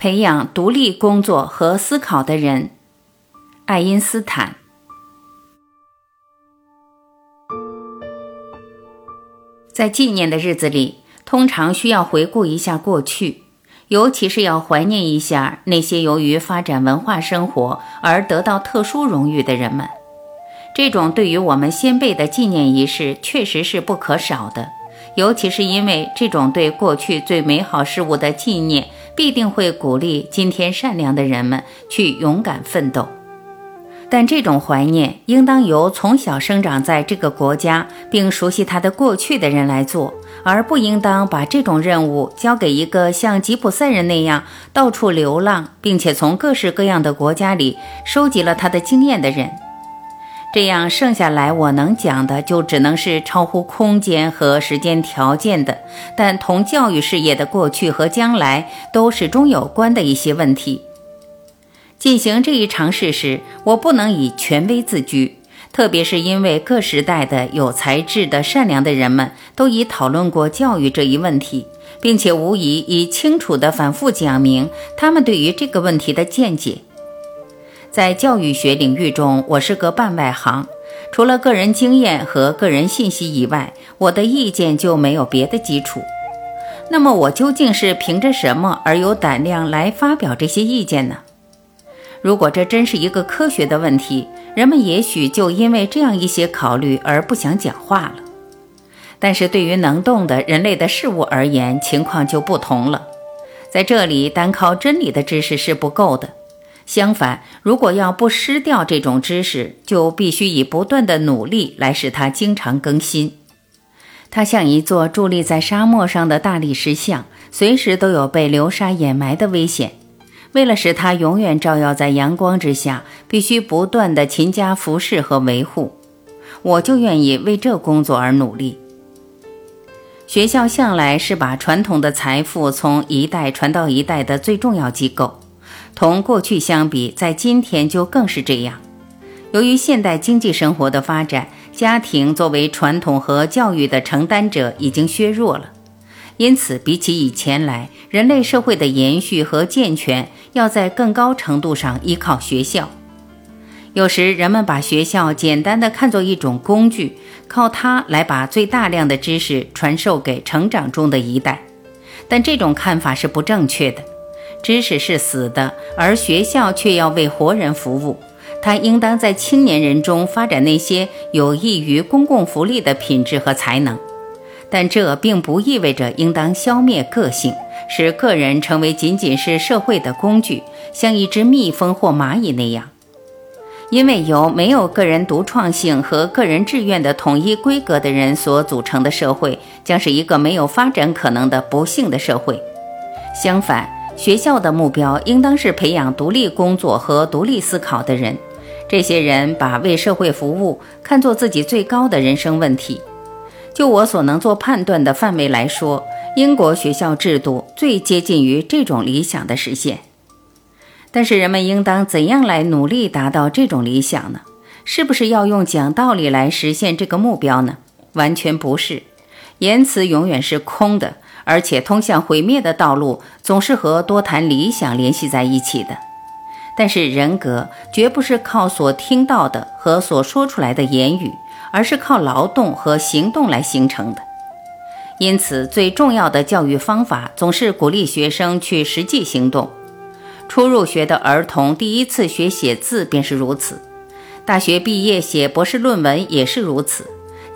培养独立工作和思考的人。爱因斯坦。在纪念的日子里，通常需要回顾一下过去，尤其是要怀念一下那些由于发展文化生活而得到特殊荣誉的人们。这种对于我们先辈的纪念仪式，确实是不可少的。尤其是因为这种对过去最美好事物的纪念，必定会鼓励今天善良的人们去勇敢奋斗。但这种怀念应当由从小生长在这个国家并熟悉它的过去的人来做，而不应当把这种任务交给一个像吉普赛人那样到处流浪，并且从各式各样的国家里收集了他的经验的人。这样剩下来，我能讲的就只能是超乎空间和时间条件的，但同教育事业的过去和将来都始终有关的一些问题。进行这一尝试时，我不能以权威自居，特别是因为各时代的有才智的善良的人们都已讨论过教育这一问题，并且无疑已清楚地反复讲明他们对于这个问题的见解。在教育学领域中，我是个半外行，除了个人经验和个人信息以外，我的意见就没有别的基础。那么，我究竟是凭着什么而有胆量来发表这些意见呢？如果这真是一个科学的问题，人们也许就因为这样一些考虑而不想讲话了。但是对于能动的人类的事物而言，情况就不同了。在这里，单靠真理的知识是不够的。相反，如果要不失掉这种知识，就必须以不断的努力来使它经常更新。它像一座伫立在沙漠上的大理石像，随时都有被流沙掩埋的危险。为了使它永远照耀在阳光之下，必须不断的勤加服侍和维护。我就愿意为这工作而努力。学校向来是把传统的财富从一代传到一代的最重要机构，同过去相比，在今天就更是这样。由于现代经济生活的发展，家庭作为传统和教育的承担者已经削弱了。因此，比起以前来，人类社会的延续和健全要在更高程度上依靠学校。有时，人们把学校简单的看作一种工具，靠它来把最大量的知识传授给成长中的一代。但这种看法是不正确的。知识是死的，而学校却要为活人服务。它应当在青年人中发展那些有益于公共福利的品质和才能。但这并不意味着应当消灭个性，使个人成为仅仅是社会的工具，像一只蜜蜂或蚂蚁那样。因为由没有个人独创性和个人志愿的统一规格的人所组成的社会，将是一个没有发展可能的不幸的社会。相反，学校的目标应当是培养独立工作和独立思考的人。这些人把为社会服务看作自己最高的人生问题。就我所能做判断的范围来说，英国学校制度最接近于这种理想的实现。但是，人们应当怎样来努力达到这种理想呢？是不是要用讲道理来实现这个目标呢？完全不是，言辞永远是空的，而且通向毁灭的道路总是和多谈理想联系在一起的。但是，人格绝不是靠所听到的和所说出来的言语。而是靠劳动和行动来形成的，因此最重要的教育方法总是鼓励学生去实际行动。初入学的儿童第一次学写字便是如此，大学毕业写博士论文也是如此。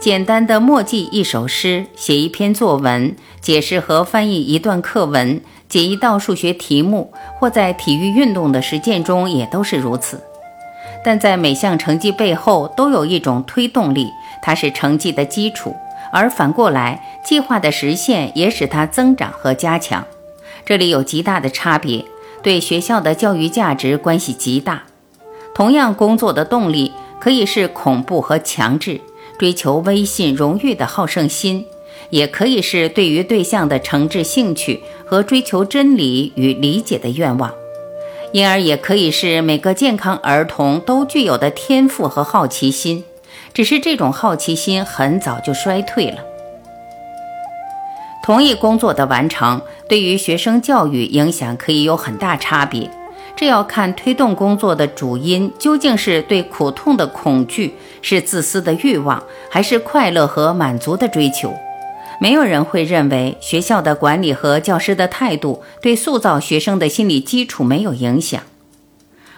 简单的默记一首诗、写一篇作文、解释和翻译一段课文、解一道数学题目，或在体育运动的实践中也都是如此。但在每项成绩背后都有一种推动力，它是成绩的基础，而反过来，计划的实现也使它增长和加强。这里有极大的差别，对学校的教育价值关系极大。同样，工作的动力可以是恐怖和强制，追求威信、荣誉的好胜心，也可以是对于对象的诚挚兴趣和追求真理与理解的愿望。因而也可以是每个健康儿童都具有的天赋和好奇心，只是这种好奇心很早就衰退了。同一工作的完成，对于学生教育影响可以有很大差别。这要看推动工作的主因究竟是对苦痛的恐惧，是自私的欲望，还是快乐和满足的追求。没有人会认为学校的管理和教师的态度对塑造学生的心理基础没有影响。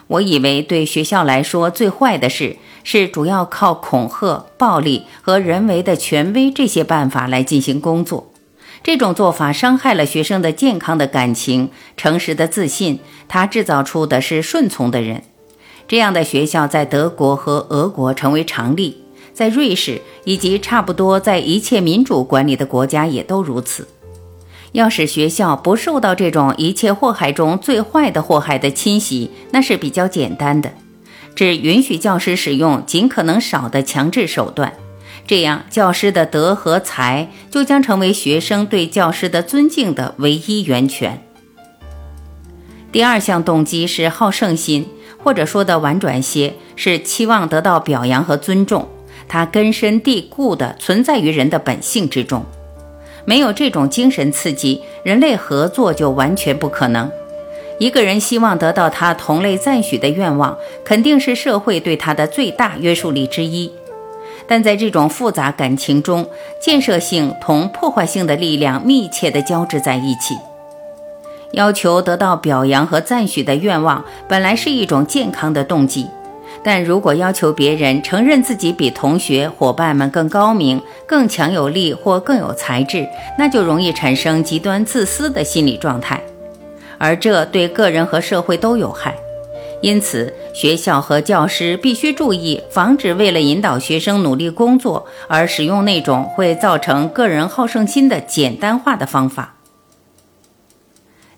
我以为对学校来说最坏的事是主要靠恐吓、暴力和人为的权威这些办法来进行工作。这种做法伤害了学生的健康的感情、诚实的自信，他制造出的是顺从的人。这样的学校在德国和俄国成为常例。在瑞士以及差不多在一切民主管理的国家也都如此。要使学校不受到这种一切祸害中最坏的祸害的侵袭，那是比较简单的，只允许教师使用尽可能少的强制手段，这样教师的德和才就将成为学生对教师的尊敬的唯一源泉。第二项动机是好胜心，或者说的婉转些，是期望得到表扬和尊重。它根深蒂固地存在于人的本性之中，没有这种精神刺激，人类合作就完全不可能。一个人希望得到他同类赞许的愿望，肯定是社会对他的最大约束力之一。但在这种复杂感情中，建设性同破坏性的力量密切地交织在一起。要求得到表扬和赞许的愿望，本来是一种健康的动机。但如果要求别人承认自己比同学、伙伴们更高明、更强有力或更有才智，那就容易产生极端自私的心理状态，而这对个人和社会都有害。因此，学校和教师必须注意，防止为了引导学生努力工作而使用那种会造成个人好胜心的简单化的方法。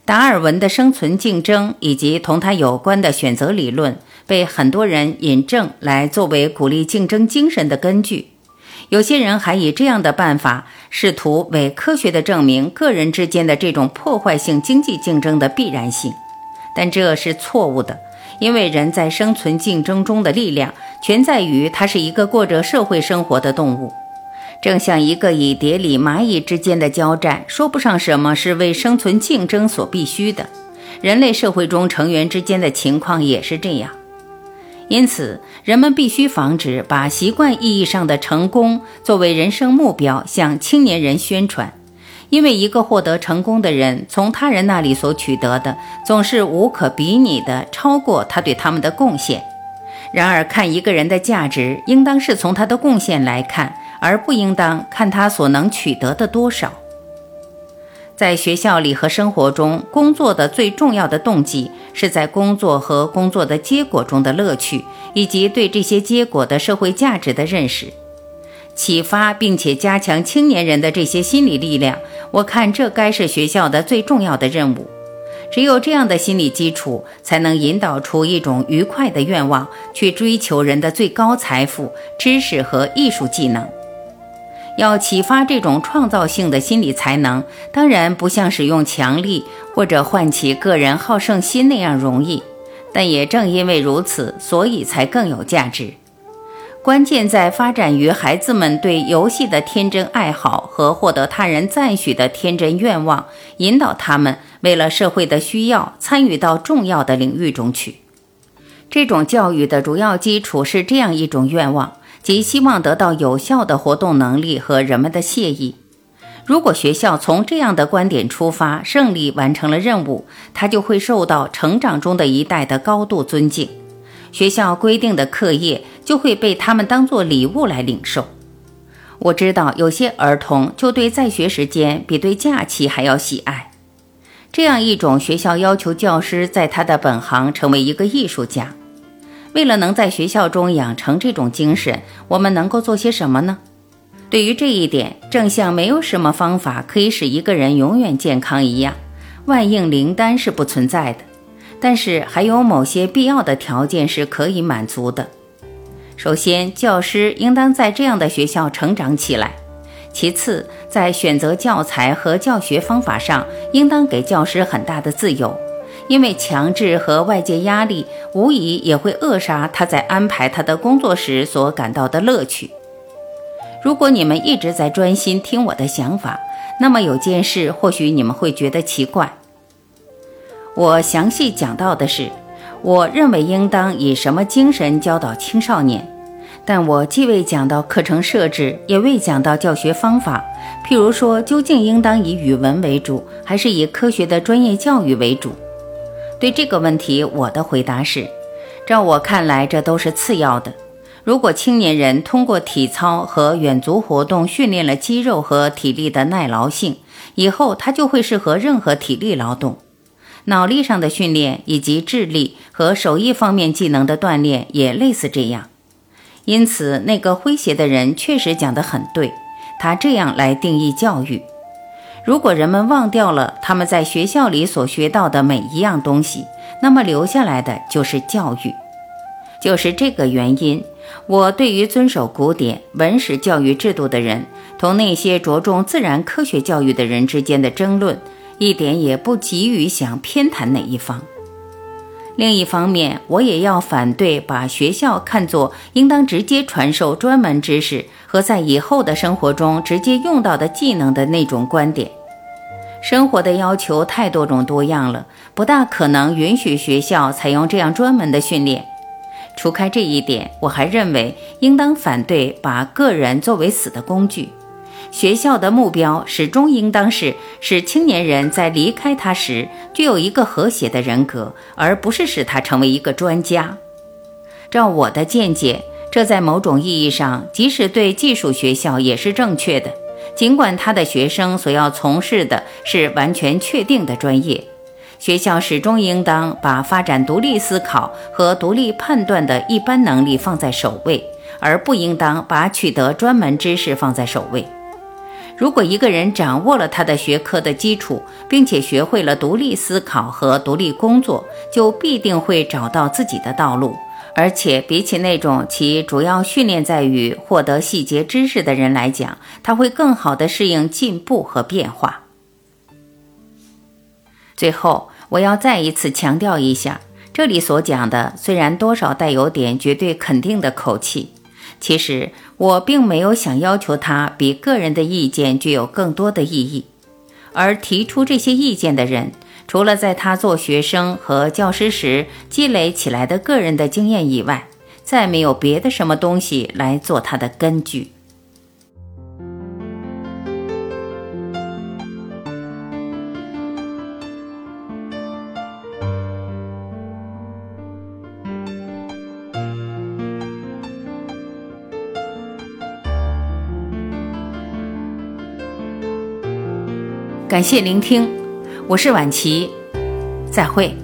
达尔文的生存竞争以及同他有关的选择理论。被很多人引证来作为鼓励竞争精神的根据，有些人还以这样的办法试图伪科学的证明个人之间的这种破坏性经济竞争的必然性，但这是错误的，因为人在生存竞争中的力量全在于他是一个过着社会生活的动物，正像一个蚁蝶里蚂蚁之间的交战，说不上什么是为生存竞争所必须的，人类社会中成员之间的情况也是这样。因此，人们必须防止把习惯意义上的成功作为人生目标向青年人宣传，因为一个获得成功的人从他人那里所取得的总是无可比拟的超过他对他们的贡献。然而，看一个人的价值，应当是从他的贡献来看，而不应当看他所能取得的多少。在学校里和生活中，工作的最重要的动机是在工作和工作的结果中的乐趣，以及对这些结果的社会价值的认识。启发并且加强青年人的这些心理力量，我看这该是学校的最重要的任务。只有这样的心理基础，才能引导出一种愉快的愿望，去追求人的最高财富——知识和艺术技能。要启发这种创造性的心理才能，当然不像使用强力或者唤起个人好胜心那样容易，但也正因为如此，所以才更有价值。关键在发展于孩子们对游戏的天真爱好和获得他人赞许的天真愿望，引导他们为了社会的需要参与到重要的领域中去。这种教育的主要基础是这样一种愿望。即希望得到有效的活动能力和人们的谢意。如果学校从这样的观点出发，胜利完成了任务，他就会受到成长中的一代的高度尊敬。学校规定的课业就会被他们当作礼物来领受。我知道有些儿童就对在学时间比对假期还要喜爱。这样一种学校要求教师在他的本行成为一个艺术家。为了能在学校中养成这种精神，我们能够做些什么呢？对于这一点，正像没有什么方法可以使一个人永远健康一样，万应灵丹是不存在的。但是还有某些必要的条件是可以满足的。首先，教师应当在这样的学校成长起来；其次，在选择教材和教学方法上，应当给教师很大的自由。因为强制和外界压力无疑也会扼杀他在安排他的工作时所感到的乐趣。如果你们一直在专心听我的想法，那么有件事，或许你们会觉得奇怪。我详细讲到的是，我认为应当以什么精神教导青少年，但我既未讲到课程设置，也未讲到教学方法。譬如说，究竟应当以语文为主，还是以科学的专业教育为主？对这个问题，我的回答是：照我看来，这都是次要的。如果青年人通过体操和远足活动训练了肌肉和体力的耐劳性，以后他就会适合任何体力劳动。脑力上的训练以及智力和手艺方面技能的锻炼也类似这样。因此，那个诙谐的人确实讲得很对，他这样来定义教育：如果人们忘掉了他们在学校里所学到的每一样东西，那么留下来的就是教育。就是这个原因。我对于遵守古典文史教育制度的人，同那些着重自然科学教育的人之间的争论，一点也不急于想偏袒哪一方。另一方面，我也要反对把学校看作应当直接传授专门知识和在以后的生活中直接用到的技能的那种观点。生活的要求太多种多样了，不大可能允许学校采用这样专门的训练。除开这一点，我还认为应当反对把个人作为死的工具。学校的目标始终应当是使青年人在离开他时具有一个和谐的人格，而不是使他成为一个专家。照我的见解，这在某种意义上，即使对技术学校也是正确的，尽管他的学生所要从事的是完全确定的专业。学校始终应当把发展独立思考和独立判断的一般能力放在首位，而不应当把取得专门知识放在首位。如果一个人掌握了他的学科的基础，并且学会了独立思考和独立工作，就必定会找到自己的道路。而且，比起那种其主要训练在于获得细节知识的人来讲，他会更好地适应进步和变化。最后，我要再一次强调一下，这里所讲的虽然多少带有点绝对肯定的口气，其实我并没有想要求他比个人的意见具有更多的意义。而提出这些意见的人，除了在他做学生和教师时积累起来的个人的经验以外，再没有别的什么东西来做他的根据。感谢聆听，我是婉琪，再会。